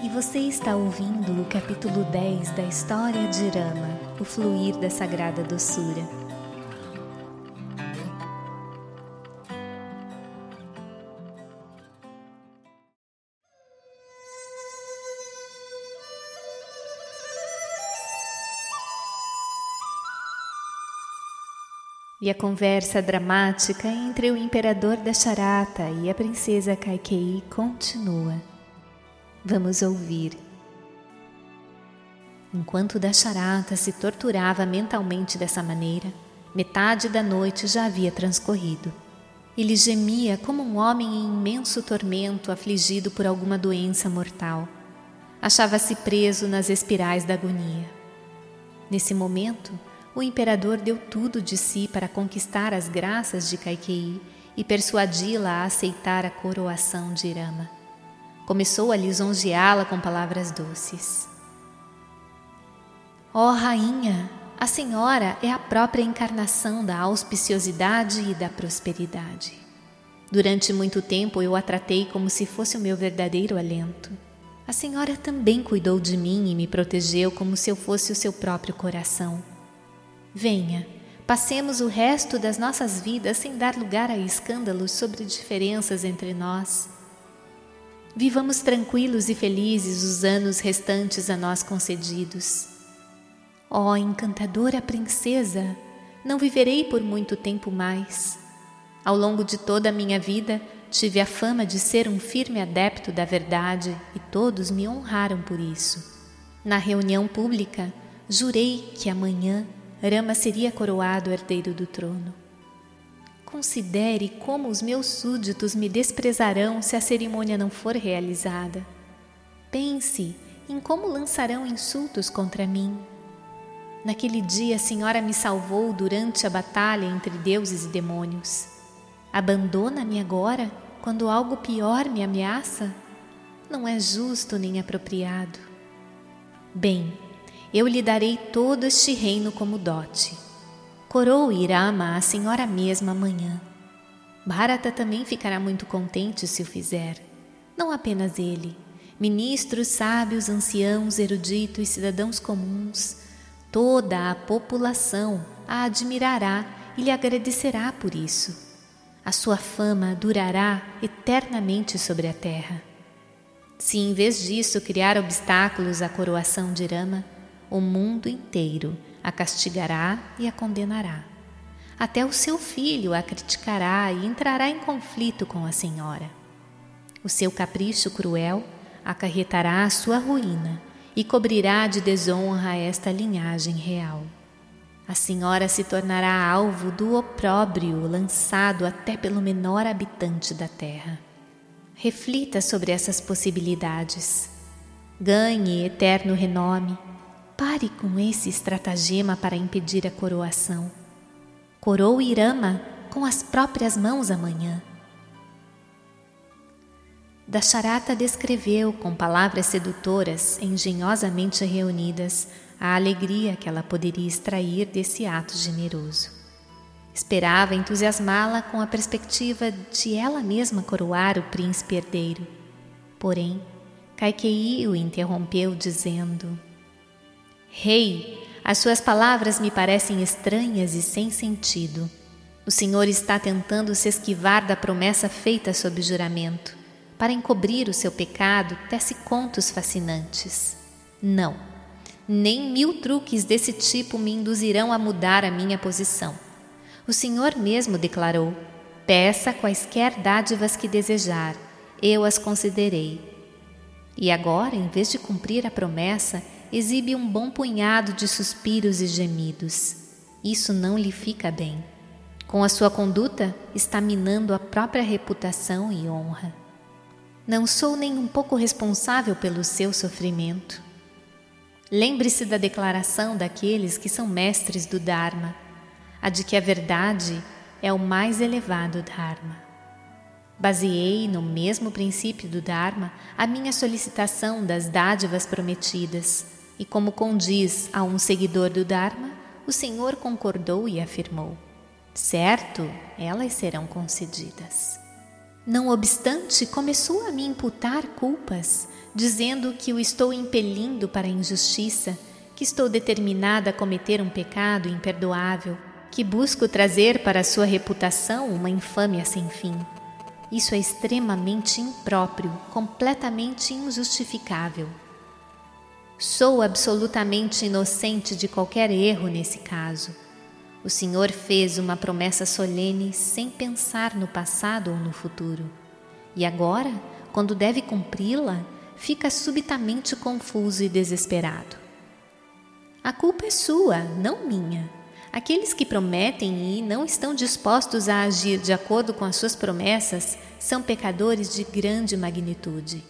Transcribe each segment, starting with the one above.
E você está ouvindo o capítulo 10 da história de Rama, o fluir da sagrada doçura. E a conversa dramática entre o imperador da Charata e a princesa Kaikei continua. Vamos ouvir. Enquanto Dasharata se torturava mentalmente dessa maneira, metade da noite já havia transcorrido. Ele gemia como um homem em imenso tormento, afligido por alguma doença mortal. Achava-se preso nas espirais da agonia. Nesse momento, o imperador deu tudo de si para conquistar as graças de Kaikei e persuadi-la a aceitar a coroação de Irama. Começou a lisonjeá-la com palavras doces. Ó oh, rainha, a senhora é a própria encarnação da auspiciosidade e da prosperidade. Durante muito tempo eu a tratei como se fosse o meu verdadeiro alento. A senhora também cuidou de mim e me protegeu como se eu fosse o seu próprio coração. Venha, passemos o resto das nossas vidas sem dar lugar a escândalos sobre diferenças entre nós. Vivamos tranquilos e felizes os anos restantes a nós concedidos. Ó oh, encantadora princesa, não viverei por muito tempo mais. Ao longo de toda a minha vida, tive a fama de ser um firme adepto da verdade e todos me honraram por isso. Na reunião pública, jurei que amanhã Rama seria coroado herdeiro do trono. Considere como os meus súditos me desprezarão se a cerimônia não for realizada. Pense em como lançarão insultos contra mim. Naquele dia a senhora me salvou durante a batalha entre deuses e demônios. Abandona-me agora quando algo pior me ameaça? Não é justo nem apropriado. Bem, eu lhe darei todo este reino como dote. Coroe Irama a senhora mesma amanhã. Bharata também ficará muito contente se o fizer. Não apenas ele, ministros, sábios, anciãos, eruditos, cidadãos comuns, toda a população a admirará e lhe agradecerá por isso. A sua fama durará eternamente sobre a terra. Se em vez disso criar obstáculos à coroação de Rama, o mundo inteiro a castigará e a condenará. Até o seu filho a criticará e entrará em conflito com a senhora. O seu capricho cruel acarretará a sua ruína e cobrirá de desonra esta linhagem real. A senhora se tornará alvo do opróbrio lançado até pelo menor habitante da terra. Reflita sobre essas possibilidades. Ganhe eterno renome Pare com esse estratagema para impedir a coroação. Coroa Irama com as próprias mãos amanhã. Dasharata descreveu com palavras sedutoras, engenhosamente reunidas, a alegria que ela poderia extrair desse ato generoso. Esperava entusiasmá-la com a perspectiva de ela mesma coroar o príncipe herdeiro. Porém, Kaikei o interrompeu dizendo: Rei, as suas palavras me parecem estranhas e sem sentido. O Senhor está tentando se esquivar da promessa feita sob juramento. Para encobrir o seu pecado, tece contos fascinantes. Não, nem mil truques desse tipo me induzirão a mudar a minha posição. O Senhor mesmo declarou: Peça quaisquer dádivas que desejar, eu as concederei. E agora, em vez de cumprir a promessa, exibe um bom punhado de suspiros e gemidos. Isso não lhe fica bem. Com a sua conduta, está minando a própria reputação e honra. Não sou nem um pouco responsável pelo seu sofrimento. Lembre-se da declaração daqueles que são mestres do Dharma, a de que a verdade é o mais elevado Dharma. Baseei no mesmo princípio do Dharma a minha solicitação das dádivas prometidas e como condiz a um seguidor do Dharma, o Senhor concordou e afirmou: Certo, elas serão concedidas. Não obstante, começou a me imputar culpas, dizendo que o estou impelindo para a injustiça, que estou determinada a cometer um pecado imperdoável, que busco trazer para sua reputação uma infâmia sem fim. Isso é extremamente impróprio, completamente injustificável. Sou absolutamente inocente de qualquer erro nesse caso. O Senhor fez uma promessa solene sem pensar no passado ou no futuro. E agora, quando deve cumpri-la, fica subitamente confuso e desesperado. A culpa é sua, não minha. Aqueles que prometem e não estão dispostos a agir de acordo com as suas promessas são pecadores de grande magnitude.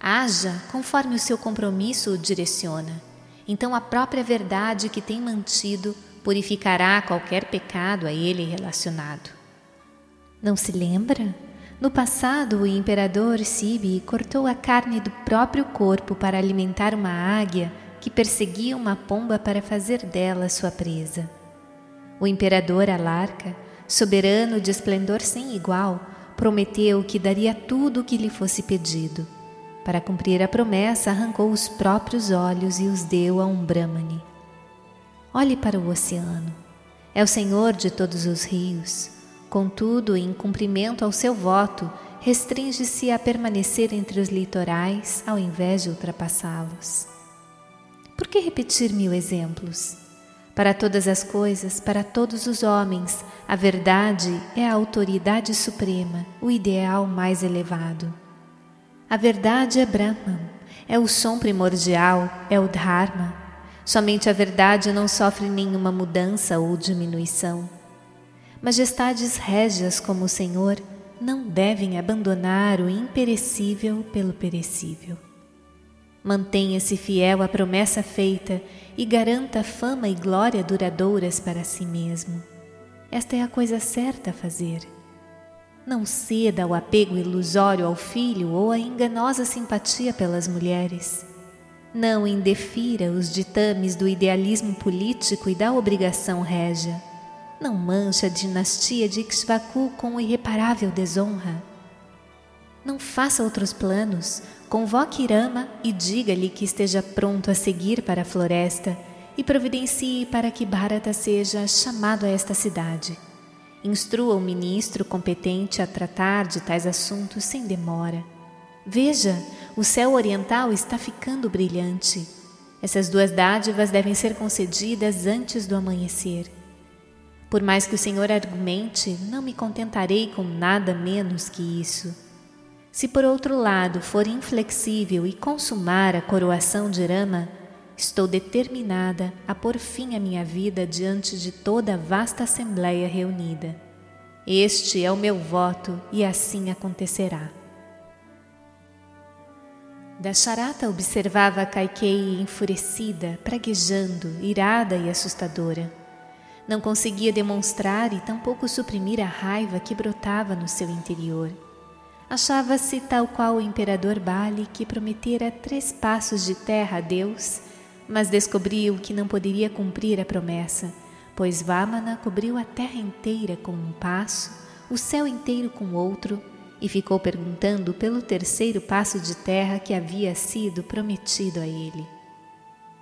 Haja conforme o seu compromisso o direciona. Então a própria verdade que tem mantido purificará qualquer pecado a ele relacionado. Não se lembra? No passado, o imperador Sibi cortou a carne do próprio corpo para alimentar uma águia que perseguia uma pomba para fazer dela sua presa. O imperador Alarca, soberano de esplendor sem igual, prometeu que daria tudo o que lhe fosse pedido. Para cumprir a promessa, arrancou os próprios olhos e os deu a um Brahmane. Olhe para o oceano. É o Senhor de todos os rios. Contudo, em cumprimento ao seu voto, restringe-se a permanecer entre os litorais ao invés de ultrapassá-los. Por que repetir mil exemplos? Para todas as coisas, para todos os homens, a verdade é a autoridade suprema, o ideal mais elevado. A verdade é Brahman, é o som primordial, é o Dharma, Somente a verdade não sofre nenhuma mudança ou diminuição. Majestades régias como o Senhor não devem abandonar o imperecível pelo perecível. Mantenha-se fiel à promessa feita e garanta fama e glória duradouras para si mesmo. Esta é a coisa certa a fazer. Não ceda ao apego ilusório ao filho ou à enganosa simpatia pelas mulheres. Não indefira os ditames do idealismo político e da obrigação régia. Não mancha a dinastia de Ikshvaku com irreparável desonra. Não faça outros planos. Convoque Irama e diga-lhe que esteja pronto a seguir para a floresta e providencie para que Bharata seja chamado a esta cidade. Instrua o ministro competente a tratar de tais assuntos sem demora. Veja, o céu oriental está ficando brilhante. Essas duas dádivas devem ser concedidas antes do amanhecer. Por mais que o Senhor argumente, não me contentarei com nada menos que isso. Se por outro lado for inflexível e consumar a coroação de Rama, estou determinada a pôr fim à minha vida diante de toda a vasta assembleia reunida. Este é o meu voto e assim acontecerá. Dasharata observava Kaikei enfurecida, praguejando, irada e assustadora. Não conseguia demonstrar e tampouco suprimir a raiva que brotava no seu interior. Achava-se tal qual o imperador Bali que prometera três passos de terra a Deus, mas descobriu que não poderia cumprir a promessa, pois Vamana cobriu a terra inteira com um passo, o céu inteiro com outro e ficou perguntando pelo terceiro passo de terra que havia sido prometido a ele.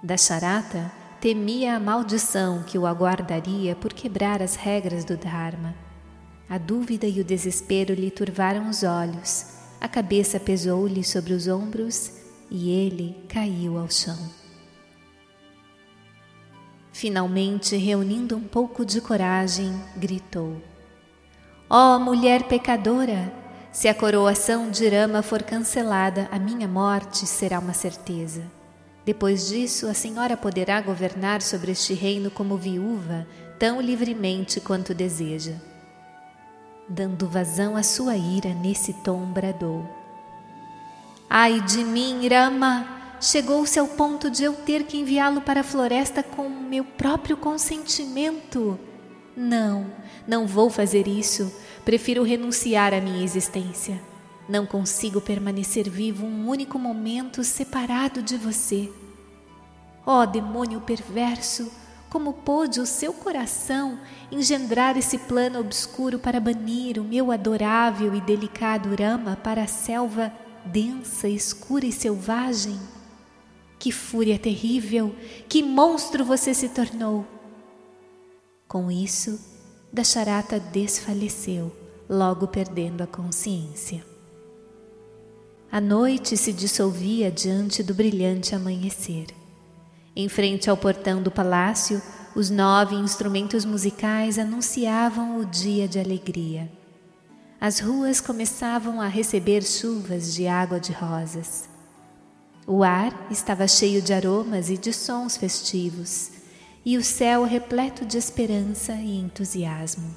Dasharata temia a maldição que o aguardaria por quebrar as regras do Dharma. A dúvida e o desespero lhe turvaram os olhos, a cabeça pesou-lhe sobre os ombros e ele caiu ao chão. Finalmente, reunindo um pouco de coragem, gritou: Ó oh, mulher pecadora, se a coroação de Rama for cancelada, a minha morte será uma certeza. Depois disso, a senhora poderá governar sobre este reino como viúva, tão livremente quanto deseja. Dando vazão à sua ira, nesse tom bradou: Ai de mim, Rama! Chegou-se ao ponto de eu ter que enviá-lo para a floresta com meu próprio consentimento. Não, não vou fazer isso. Prefiro renunciar à minha existência. Não consigo permanecer vivo um único momento separado de você. Ó oh, demônio perverso, como pôde o seu coração engendrar esse plano obscuro para banir o meu adorável e delicado Rama para a selva densa, escura e selvagem? Que fúria terrível! Que monstro você se tornou! Com isso, Dasharata desfaleceu, logo perdendo a consciência. A noite se dissolvia diante do brilhante amanhecer. Em frente ao portão do palácio, os nove instrumentos musicais anunciavam o dia de alegria. As ruas começavam a receber chuvas de água de rosas. O ar estava cheio de aromas e de sons festivos, e o céu repleto de esperança e entusiasmo.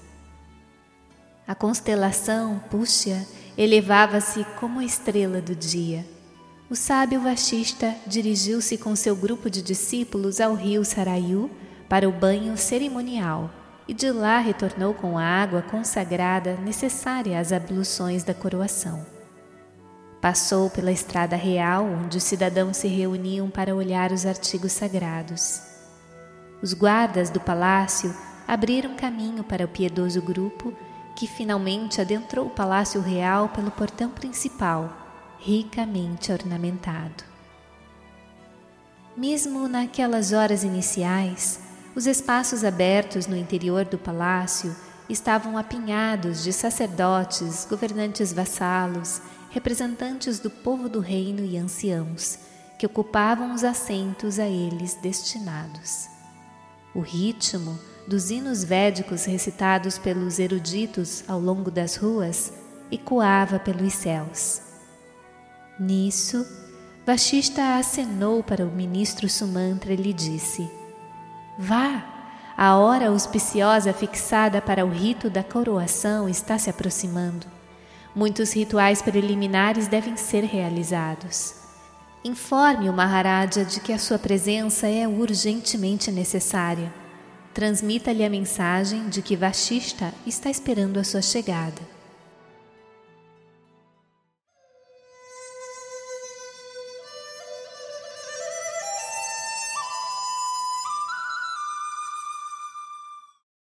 A constelação Puxia elevava-se como a estrela do dia o sábio Vashista dirigiu-se com seu grupo de discípulos ao rio Sarayu para o banho cerimonial e de lá retornou com a água consagrada necessária às abluções da coroação. Passou pela estrada real, onde os cidadãos se reuniam para olhar os artigos sagrados. Os guardas do palácio abriram caminho para o piedoso grupo que finalmente adentrou o palácio real pelo portão principal ricamente ornamentado. Mesmo naquelas horas iniciais, os espaços abertos no interior do palácio estavam apinhados de sacerdotes, governantes vassalos, representantes do povo do reino e anciãos, que ocupavam os assentos a eles destinados. O ritmo dos hinos védicos recitados pelos eruditos ao longo das ruas ecoava pelos céus. Nisso, Vashista acenou para o ministro Sumantra e lhe disse: Vá, a hora auspiciosa fixada para o rito da coroação está se aproximando. Muitos rituais preliminares devem ser realizados. Informe o Maharaja de que a sua presença é urgentemente necessária. Transmita-lhe a mensagem de que Vashista está esperando a sua chegada.